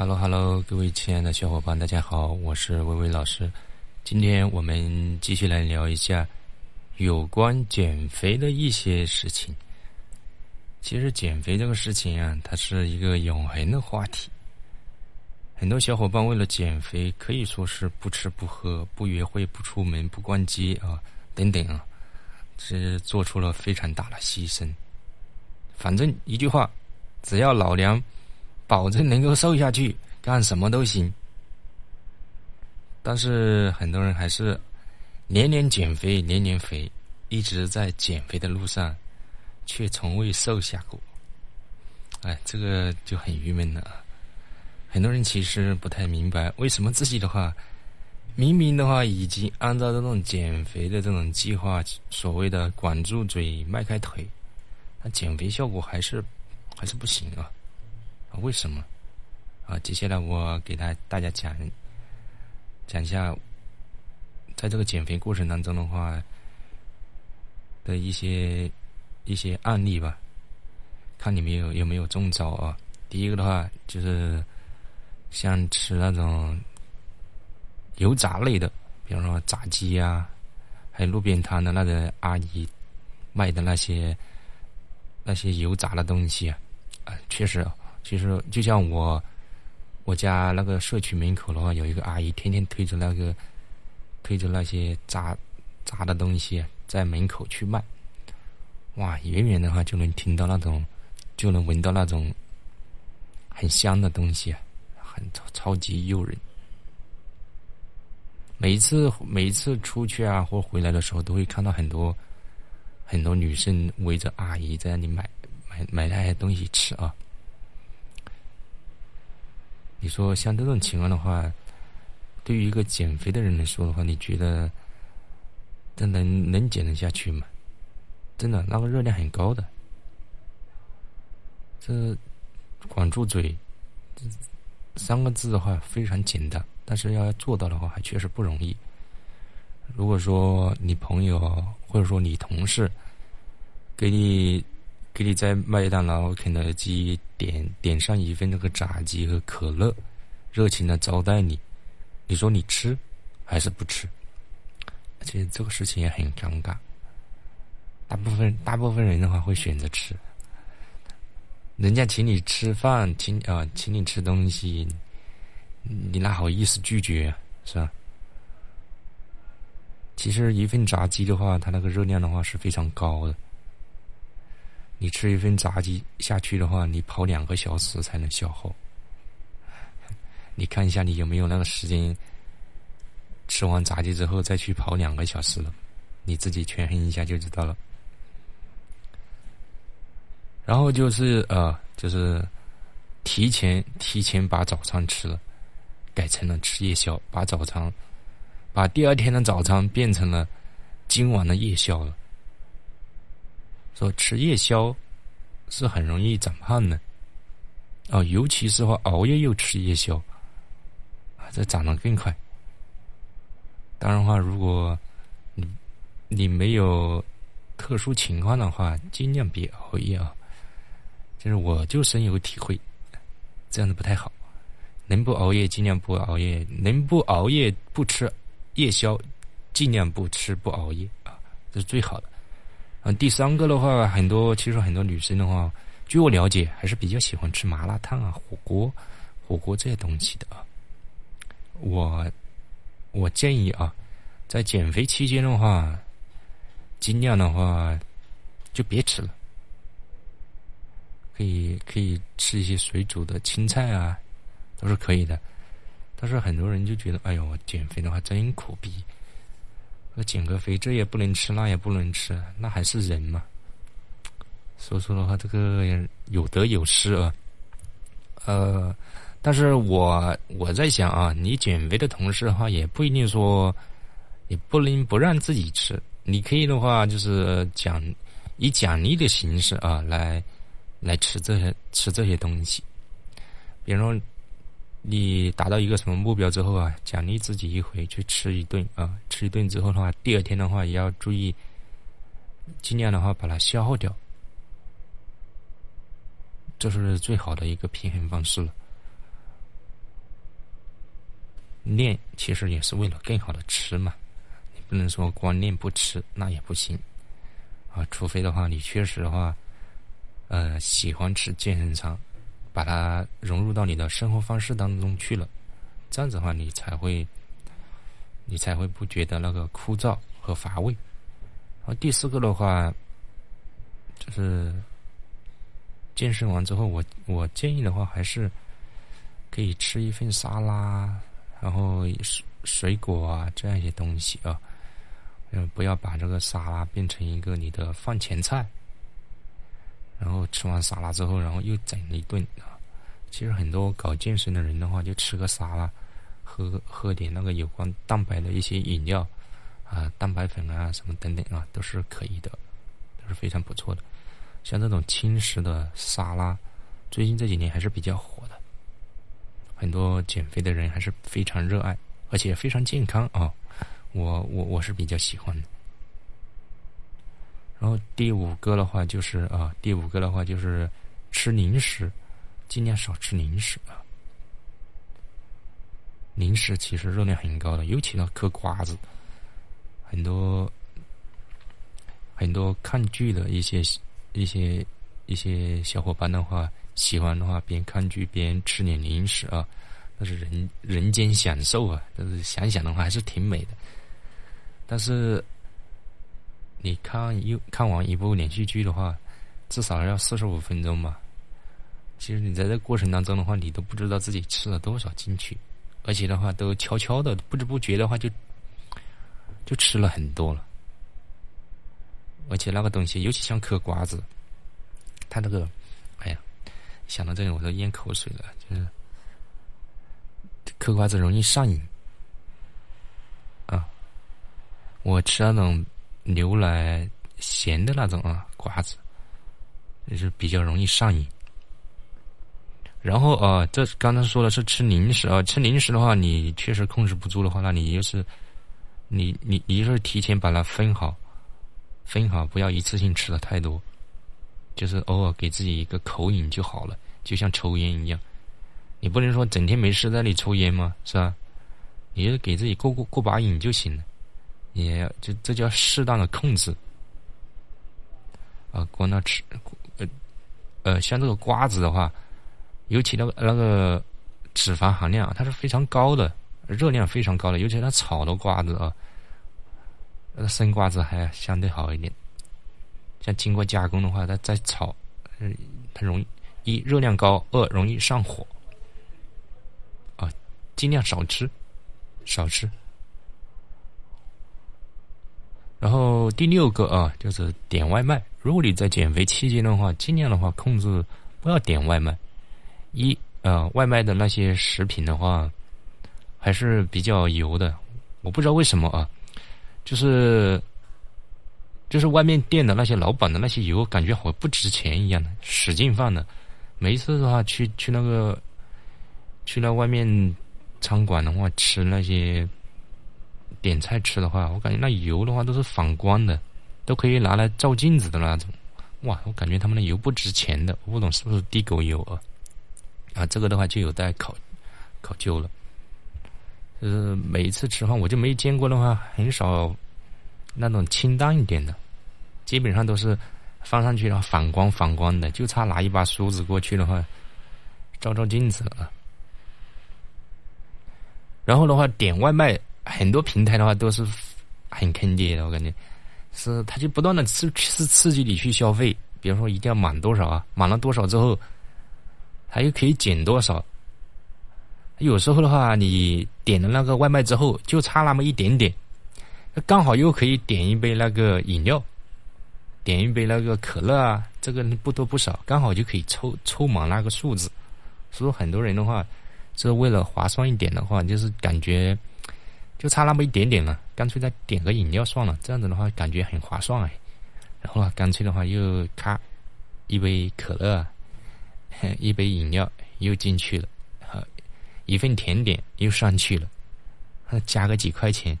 Hello Hello，各位亲爱的小伙伴，大家好，我是微微老师。今天我们继续来聊一下有关减肥的一些事情。其实减肥这个事情啊，它是一个永恒的话题。很多小伙伴为了减肥，可以说是不吃不喝、不约会、不出门、不逛街啊，等等啊，是做出了非常大的牺牲。反正一句话，只要老娘。保证能够瘦下去，干什么都行。但是很多人还是年年减肥，年年肥，一直在减肥的路上，却从未瘦下过。哎，这个就很郁闷了。很多人其实不太明白，为什么自己的话，明明的话已经按照这种减肥的这种计划，所谓的管住嘴，迈开腿，那减肥效果还是还是不行啊。为什么？啊，接下来我给大大家讲讲一下，在这个减肥过程当中的话的一些一些案例吧，看你们有有没有中招啊？第一个的话就是像吃那种油炸类的，比方说炸鸡呀，还有路边摊的那个阿姨卖的那些那些油炸的东西啊，啊，确实。其实就像我，我家那个社区门口的话，有一个阿姨天天推着那个，推着那些炸炸的东西在门口去卖，哇，远远的话就能听到那种，就能闻到那种很香的东西，很超超级诱人。每一次每一次出去啊或回来的时候，都会看到很多很多女生围着阿姨在那里买买买那些东西吃啊。你说像这种情况的话，对于一个减肥的人来说的话，你觉得这能能减得下去吗？真的，那个热量很高的。这管住嘴这三个字的话非常简单，但是要做到的话还确实不容易。如果说你朋友或者说你同事给你。给你在麦当劳、肯德基点点上一份那个炸鸡和可乐，热情的招待你，你说你吃还是不吃？其实这个事情也很尴尬。大部分大部分人的话会选择吃，人家请你吃饭，请啊请你吃东西，你哪好意思拒绝是吧？其实一份炸鸡的话，它那个热量的话是非常高的。你吃一份炸鸡下去的话，你跑两个小时才能消耗。你看一下，你有没有那个时间？吃完炸鸡之后再去跑两个小时了，你自己权衡一下就知道了。然后就是呃，就是提前提前把早餐吃了，改成了吃夜宵，把早餐把第二天的早餐变成了今晚的夜宵了。说吃夜宵是很容易长胖的，哦，尤其是话熬夜又吃夜宵，啊，这长得更快。当然话，如果你你没有特殊情况的话，尽量别熬夜啊。就是我就深有体会，这样子不太好。能不熬夜尽量不熬夜，能不熬夜不吃夜宵，尽量不吃不熬夜啊，这是最好的。嗯，第三个的话，很多其实很多女生的话，据我了解，还是比较喜欢吃麻辣烫啊、火锅、火锅这些东西的啊。我我建议啊，在减肥期间的话，尽量的话就别吃了，可以可以吃一些水煮的青菜啊，都是可以的。但是很多人就觉得，哎呦，减肥的话真苦逼。那减个肥，这也不能吃，那也不能吃，那还是人嘛？所以说的话，这个有得有失啊。呃，但是我我在想啊，你减肥的同时的话，也不一定说，也不能不让自己吃。你可以的话，就是奖以奖励的形式啊，来来吃这些吃这些东西，比如说。你达到一个什么目标之后啊，奖励自己一回去吃一顿啊，吃一顿之后的话，第二天的话也要注意，尽量的话把它消耗掉，这是最好的一个平衡方式了。练其实也是为了更好的吃嘛，你不能说光练不吃那也不行啊，除非的话你确实的话，呃，喜欢吃健身餐，把它融入到你的生活方式当中去了，这样子的话你才会，你才会不觉得那个枯燥和乏味。然后第四个的话，就是健身完之后，我我建议的话还是可以吃一份沙拉。然后水水果啊，这样一些东西啊，嗯，不要把这个沙拉变成一个你的饭前菜。然后吃完沙拉之后，然后又整了一顿啊。其实很多搞健身的人的话，就吃个沙拉，喝喝点那个有关蛋白的一些饮料啊，蛋白粉啊什么等等啊，都是可以的，都是非常不错的。像这种轻食的沙拉，最近这几年还是比较火的。很多减肥的人还是非常热爱，而且非常健康啊！我我我是比较喜欢的。然后第五个的话就是啊，第五个的话就是吃零食，尽量少吃零食啊。零食其实热量很高的，尤其那嗑瓜子，很多很多看剧的一些一些一些小伙伴的话。喜欢的话，边看剧边吃点零食啊，那是人人间享受啊！但是想想的话，还是挺美的。但是你看一看完一部连续剧的话，至少要四十五分钟吧。其实你在这过程当中的话，你都不知道自己吃了多少进去，而且的话都悄悄的，不知不觉的话就就吃了很多了。而且那个东西，尤其像嗑瓜子，它那个。哎呀想到这里我都咽口水了，就是嗑瓜子容易上瘾啊！我吃那种牛奶咸的那种啊瓜子，就是比较容易上瘾。然后啊，这刚才说的是吃零食啊，吃零食的话，你确实控制不住的话，那你就是你你你就是提前把它分好，分好，不要一次性吃的太多。就是偶尔给自己一个口瘾就好了，就像抽烟一样，你不能说整天没事在那里抽烟吗？是吧？你就给自己过过过把瘾就行了，也就这叫适当的控制。啊，光那吃，呃呃，像这个瓜子的话，尤其那个那个脂肪含量，它是非常高的，热量非常高的，尤其它炒的瓜子啊，那生瓜子还相对好一点。像经过加工的话，它再炒，它容易一热量高，二容易上火，啊，尽量少吃，少吃。然后第六个啊，就是点外卖。如果你在减肥期间的话，尽量的话控制不要点外卖。一呃，外卖的那些食品的话，还是比较油的。我不知道为什么啊，就是。就是外面店的那些老板的那些油，感觉好不值钱一样的，使劲放的。每一次的话，去去那个，去那外面餐馆的话，吃那些点菜吃的话，我感觉那油的话都是反光的，都可以拿来照镜子的那种。哇，我感觉他们的油不值钱的，我不懂是不是地沟油啊？啊，这个的话就有待考考究了。呃，每一次吃饭我就没见过的话，很少。那种清淡一点的，基本上都是放上去然后反光反光的，就差拿一把梳子过去的话，照照镜子了。然后的话，点外卖很多平台的话都是很坑爹的，我感觉是他就不断的刺刺刺激你去消费，比如说一定要满多少啊，满了多少之后，他又可以减多少。有时候的话，你点了那个外卖之后，就差那么一点点。刚好又可以点一杯那个饮料，点一杯那个可乐啊，这个不多不少，刚好就可以凑凑满那个数字。所以很多人的话，是为了划算一点的话，就是感觉就差那么一点点了，干脆再点个饮料算了。这样子的话，感觉很划算哎。然后啊，干脆的话又咔一杯可乐，一杯饮料又进去了，一份甜点又上去了，加个几块钱。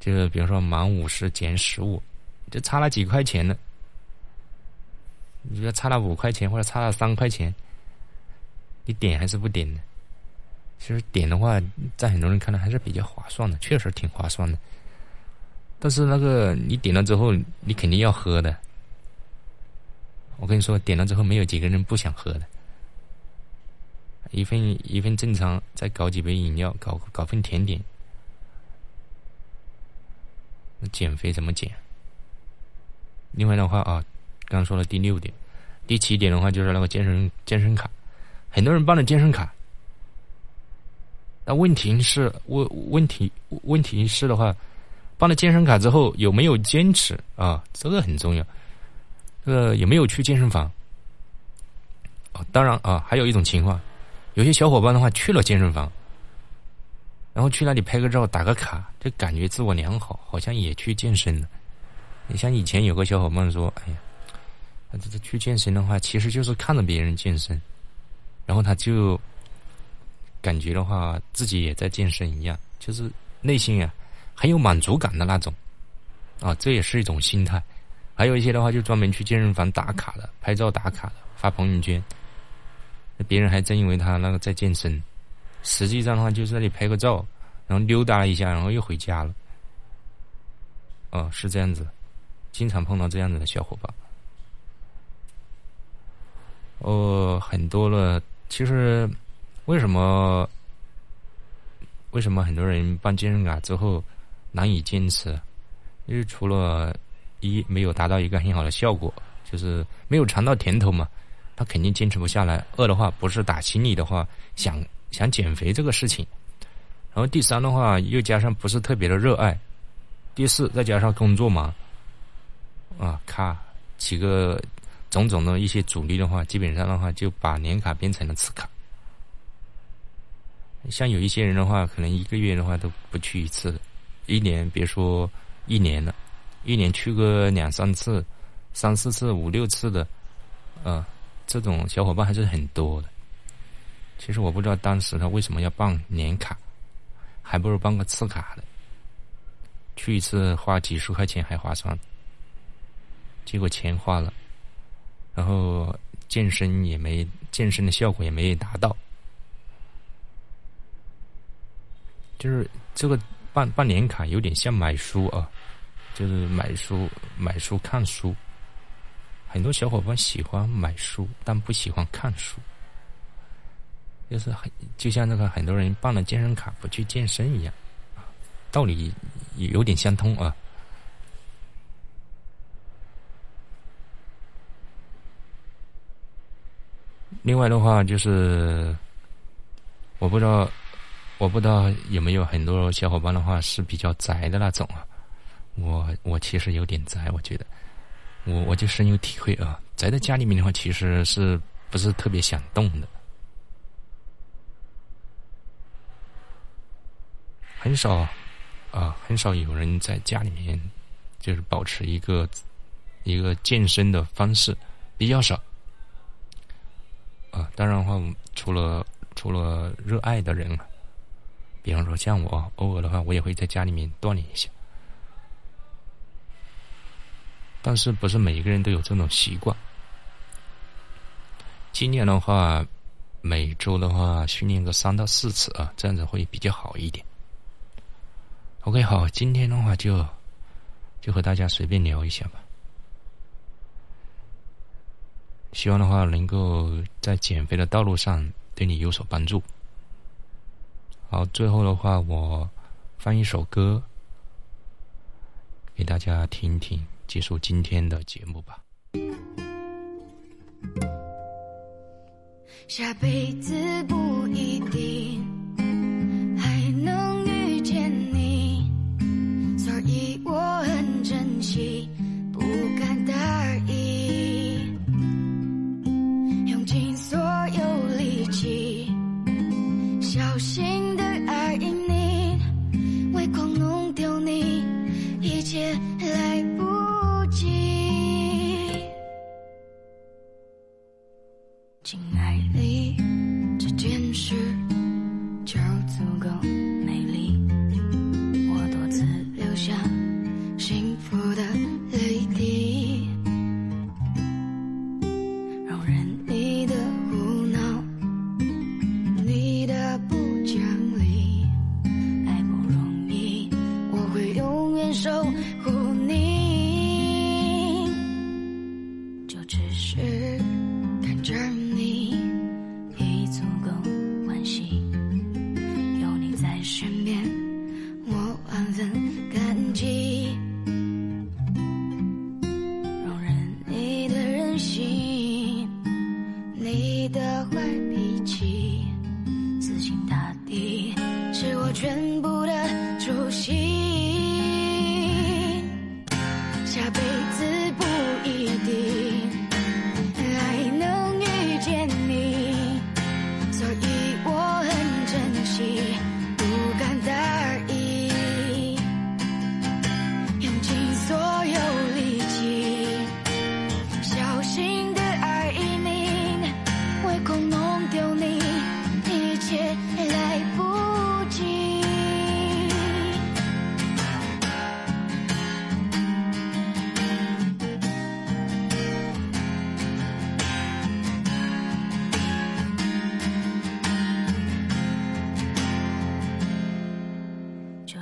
就比如说满五十减十五，就差了几块钱呢？你说差了五块钱或者差了三块钱，你点还是不点呢？其实点的话，在很多人看来还是比较划算的，确实挺划算的。但是那个你点了之后，你肯定要喝的。我跟你说，点了之后没有几个人不想喝的。一份一份正常，再搞几杯饮料，搞搞份甜点。减肥怎么减？另外的话啊，刚刚说了第六点，第七点的话就是那个健身健身卡，很多人办了健身卡，那问题是问问题问题是的话，办了健身卡之后有没有坚持啊？这个很重要。这个有没有去健身房？哦，当然啊，还有一种情况，有些小伙伴的话去了健身房，然后去那里拍个照、打个卡，就感觉自我良好，好像也去健身了。你像以前有个小伙伴说：“哎呀，他这去健身的话，其实就是看着别人健身，然后他就感觉的话自己也在健身一样，就是内心啊很有满足感的那种。啊，这也是一种心态。”还有一些的话，就专门去健身房打卡的，拍照打卡的，发朋友圈。别人还真以为他那个在健身，实际上的话就是那里拍个照，然后溜达了一下，然后又回家了。哦，是这样子，经常碰到这样子的小伙伴。哦，很多了。其实，为什么？为什么很多人办健身卡之后难以坚持？因为除了。一没有达到一个很好的效果，就是没有尝到甜头嘛，他肯定坚持不下来。二的话不是打心里的话想想减肥这个事情，然后第三的话又加上不是特别的热爱，第四再加上工作嘛，啊，卡几个种种的一些阻力的话，基本上的话就把年卡变成了次卡。像有一些人的话，可能一个月的话都不去一次，一年别说一年了。一年去个两三次、三四次、五六次的，啊，这种小伙伴还是很多的。其实我不知道当时他为什么要办年卡，还不如办个次卡的，去一次花几十块钱还划算。结果钱花了，然后健身也没健身的效果也没达到，就是这个办办年卡有点像买书啊。就是买书、买书、看书，很多小伙伴喜欢买书，但不喜欢看书。就是很就像那个很多人办了健身卡不去健身一样，道理有点相通啊。另外的话，就是我不知道，我不知道有没有很多小伙伴的话是比较宅的那种啊。我我其实有点宅，我觉得，我我就深有体会啊。宅在家里面的话，其实是不是特别想动的，很少啊，很少有人在家里面就是保持一个一个健身的方式，比较少啊。当然的话，除了除了热爱的人啊，比方说像我，偶尔的话，我也会在家里面锻炼一下。但是不是每一个人都有这种习惯。今年的话，每周的话训练个三到四次啊，这样子会比较好一点。OK，好，今天的话就就和大家随便聊一下吧。希望的话能够在减肥的道路上对你有所帮助。好，最后的话我放一首歌给大家听听。结束今天的节目吧。下辈子不一定亲爱里，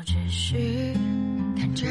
只是看着